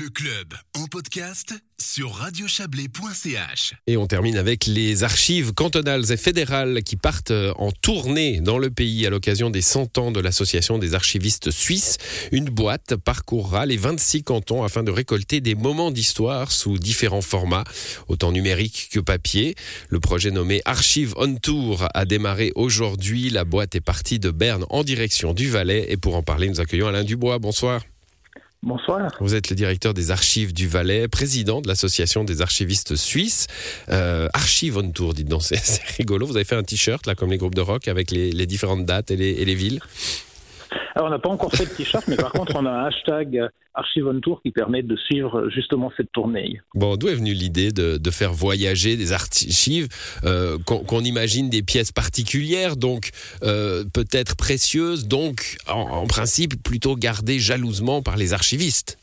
Le club en podcast sur radiochablais.ch. Et on termine avec les archives cantonales et fédérales qui partent en tournée dans le pays à l'occasion des 100 ans de l'Association des archivistes suisses. Une boîte parcourra les 26 cantons afin de récolter des moments d'histoire sous différents formats, autant numériques que papier. Le projet nommé Archive on Tour a démarré aujourd'hui. La boîte est partie de Berne en direction du Valais. Et pour en parler, nous accueillons Alain Dubois. Bonsoir. Bonsoir. Vous êtes le directeur des archives du Valais, président de l'association des archivistes suisses. Euh, Archive on Tour, dites donc, c'est rigolo. Vous avez fait un t-shirt, là, comme les groupes de rock, avec les, différentes dates et les villes. Alors, on n'a pas encore fait de t-shirt, mais par contre, on a un hashtag Archive on Tour qui permet de suivre justement cette tournée. Bon, d'où est venue l'idée de, faire voyager des archives, euh, qu'on imagine des pièces particulières, donc euh, peut-être précieuses, donc en principe plutôt gardées jalousement par les archivistes?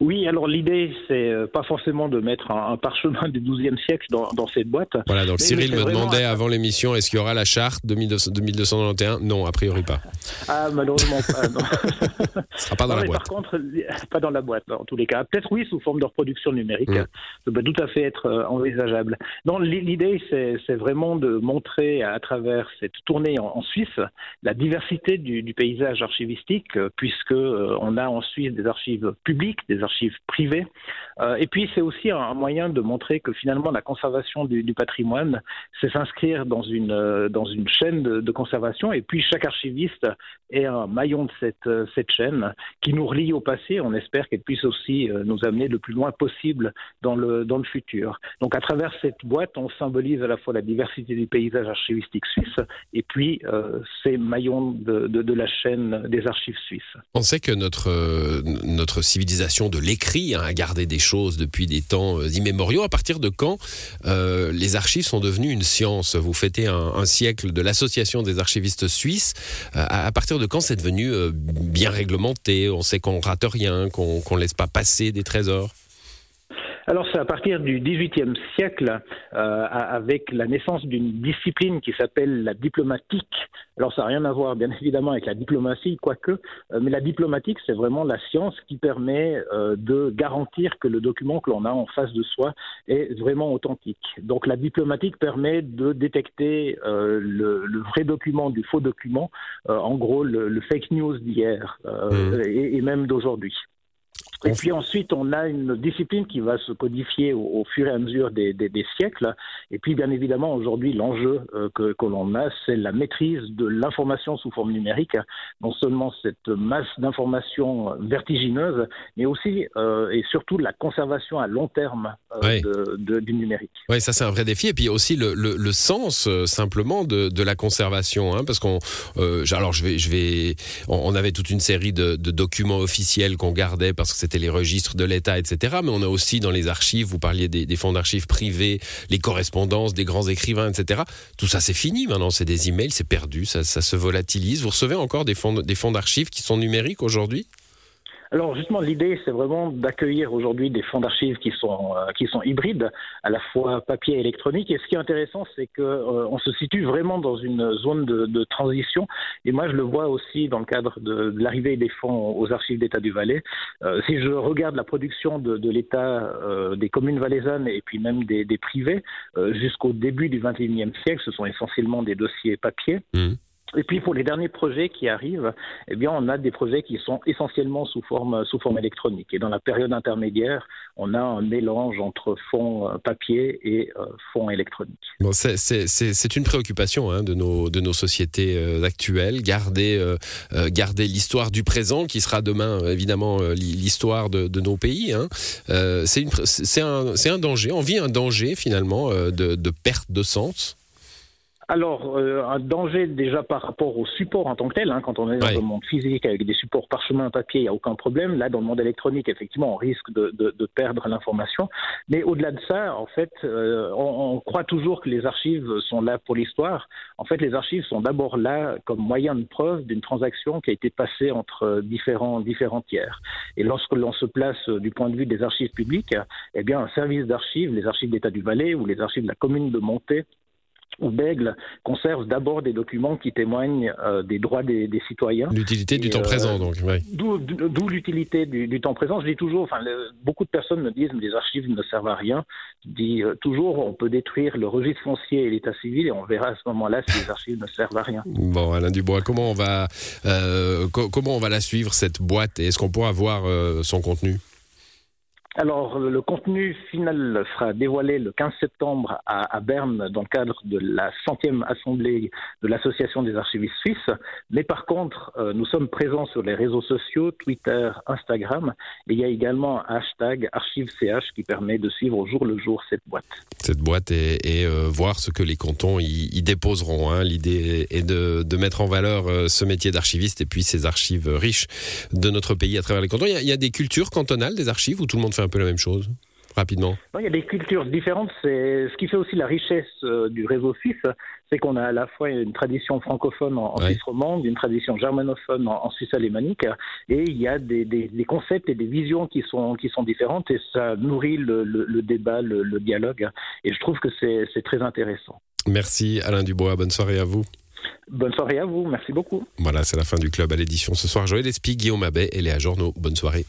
Oui, alors l'idée, c'est euh, pas forcément de mettre un, parchemin du XIIe siècle dans, dans, cette boîte. Voilà, donc Cyril me demandait avant l'émission, est-ce qu'il y aura la charte de 2291 Non, a priori pas. Ah, malheureusement pas. Non. Ce sera pas dans la boîte. Par contre, pas dans la boîte, en tous les cas. Peut-être oui, sous forme de reproduction numérique. Mm. Ça peut tout à fait être euh, envisageable. Non, l'idée, c'est vraiment de montrer à travers cette tournée en, Suisse la diversité du, du paysage archivistique, euh, puisque on a en Suisse des archives publiques, des archives privées. Euh, et puis c'est aussi un, moyen de montrer que finalement la conservation du, patrimoine, c'est s'inscrire dans une, euh, dans une chaîne de, conservation. Et puis chaque archiviste est un maillon de cette, euh, cette chaîne qui nous relie au passé. On espère qu'elle puisse aussi nous amener le plus loin possible dans le, dans le futur. Donc à travers cette boîte, on symbolise à la fois la diversité du paysage archivistique suisse et puis ces maillons de, la chaîne des archives suisses. On sait que notre, notre civilisation de l'écrit, hein, à garder des choses depuis des temps euh, immémoriaux. À partir de quand euh, les archives sont devenues une science? Vous fêtez un, siècle de l'association des archivistes suisses. Euh, à, partir de quand c'est devenu bien réglementé? On sait qu'on rate rien, qu'on ne laisse pas passer des trésors? Alors c'est à partir du XVIIIe siècle, euh, avec la naissance d'une discipline qui s'appelle la diplomatique. Alors ça n'a rien à voir bien évidemment avec la diplomatie, quoique, euh, mais la diplomatique c'est vraiment la science qui permet euh, de garantir que le document que l'on a en face de soi est vraiment authentique. Donc la diplomatique permet de détecter le, vrai document du faux document, en gros le, fake news d'hier mmh. et même d'aujourd'hui. Et puis ensuite, on a une discipline qui va se codifier au, fur et à mesure des, siècles. Et puis, bien évidemment, aujourd'hui, l'enjeu euh, que, l'on a, c'est la maîtrise de l'information sous forme numérique. Non seulement cette masse d'informations vertigineuse, mais aussi euh, et surtout la conservation à long terme euh, du numérique. Oui, ça c'est un vrai défi. Et puis aussi le, sens simplement de, la conservation, hein, parce qu'on, alors je vais, je vais, on, avait toute une série de, de documents officiels qu'on gardait parce que c'était les registres de l'État, etc. Mais on a aussi dans les archives, vous parliez des, fonds d'archives privés, les correspondances des grands écrivains, etc. Tout ça, c'est fini maintenant. C'est des emails, c'est perdu, ça, ça, se volatilise. Vous recevez encore des fonds, des fonds d'archives qui sont numériques aujourd'hui? Alors justement, l'idée, c'est vraiment d'accueillir aujourd'hui des fonds d'archives qui sont euh, qui sont hybrides, à la fois papier et électronique. Et ce qui est intéressant, c'est que euh, on se situe vraiment dans une zone de, de, transition. Et moi, je le vois aussi dans le cadre de, de l'arrivée des fonds aux archives d'État du Valais. Euh, si je regarde la production de, de l'État, des communes valaisannes et puis même des, des privés, jusqu'au début du XXIe siècle, ce sont essentiellement des dossiers papier. Mmh. Et puis pour les derniers projets qui arrivent, eh bien on a des projets qui sont essentiellement sous forme sous forme électronique. Et dans la période intermédiaire, on a un mélange entre fonds euh, papier et euh, fonds électroniques. Bon, c'est une préoccupation hein, de nos de nos sociétés euh, actuelles, garder garder l'histoire du présent qui sera demain évidemment l'histoire de, de, nos pays. Hein. c'est un c'est un danger. On vit un danger finalement de, de perte de sens. Alors, euh, un danger déjà par rapport au support en tant que tel. Hein, quand on est dans le monde physique avec des supports parchemin papier, il n'y a aucun problème. Là, dans le monde électronique, effectivement, on risque de, de, de perdre l'information. Mais au-delà de ça, en fait, euh, on, on, croit toujours que les archives sont là pour l'histoire. En fait, les archives sont d'abord là comme moyen de preuve d'une transaction qui a été passée entre différents, différents tiers. Et lorsque l'on se place du point de vue des archives publiques, eh bien, un service d'archives, les archives d'État du Valais ou les archives de la commune de Montée, ou Bègle conserve d'abord des documents qui témoignent euh, des droits des, citoyens. L'utilité du temps présent, donc. D'où l'utilité du, temps présent. Je dis toujours, enfin, beaucoup de personnes me disent que les archives ne servent à rien. Je dis toujours, on peut détruire le registre foncier et l'état civil et on verra à ce moment-là si les archives ne servent à rien. Bon, Alain Dubois, comment on va, comment on va la suivre cette boîte? Et est-ce qu'on pourra voir son contenu? Alors, le contenu final sera dévoilé le 15 septembre à, Berne dans le cadre de la centième assemblée de l'Association des archivistes suisses. Mais par contre, euh, nous sommes présents sur les réseaux sociaux, Twitter, Instagram. Et il y a également un hashtag ArchiveCH qui permet de suivre au jour le jour cette boîte. Cette boîte et, euh, voir ce que les cantons y, déposeront. Hein. L'idée est de, mettre en valeur euh, ce métier d'archiviste et puis ces archives riches de notre pays à travers les cantons. Il y a, il y a des cultures cantonales des archives où tout le monde fait un peu la même chose rapidement Il y a des cultures différentes. C'est ce qui fait aussi la richesse euh, du réseau suisse, c'est qu'on a à la fois une tradition francophone en, Suisse romande, une tradition germanophone en, Suisse alémanique, et il y a des, concepts et des visions qui sont qui sont différentes, et ça nourrit le, débat, le, le, dialogue. Et je trouve que c'est très intéressant. Merci Alain Dubois. Bonne soirée à vous. Bonne soirée à vous. Merci beaucoup. Voilà, c'est la fin du club à l'édition ce soir. Joël Espy, Guillaume Abbé et Léa Journaux. Bonne soirée.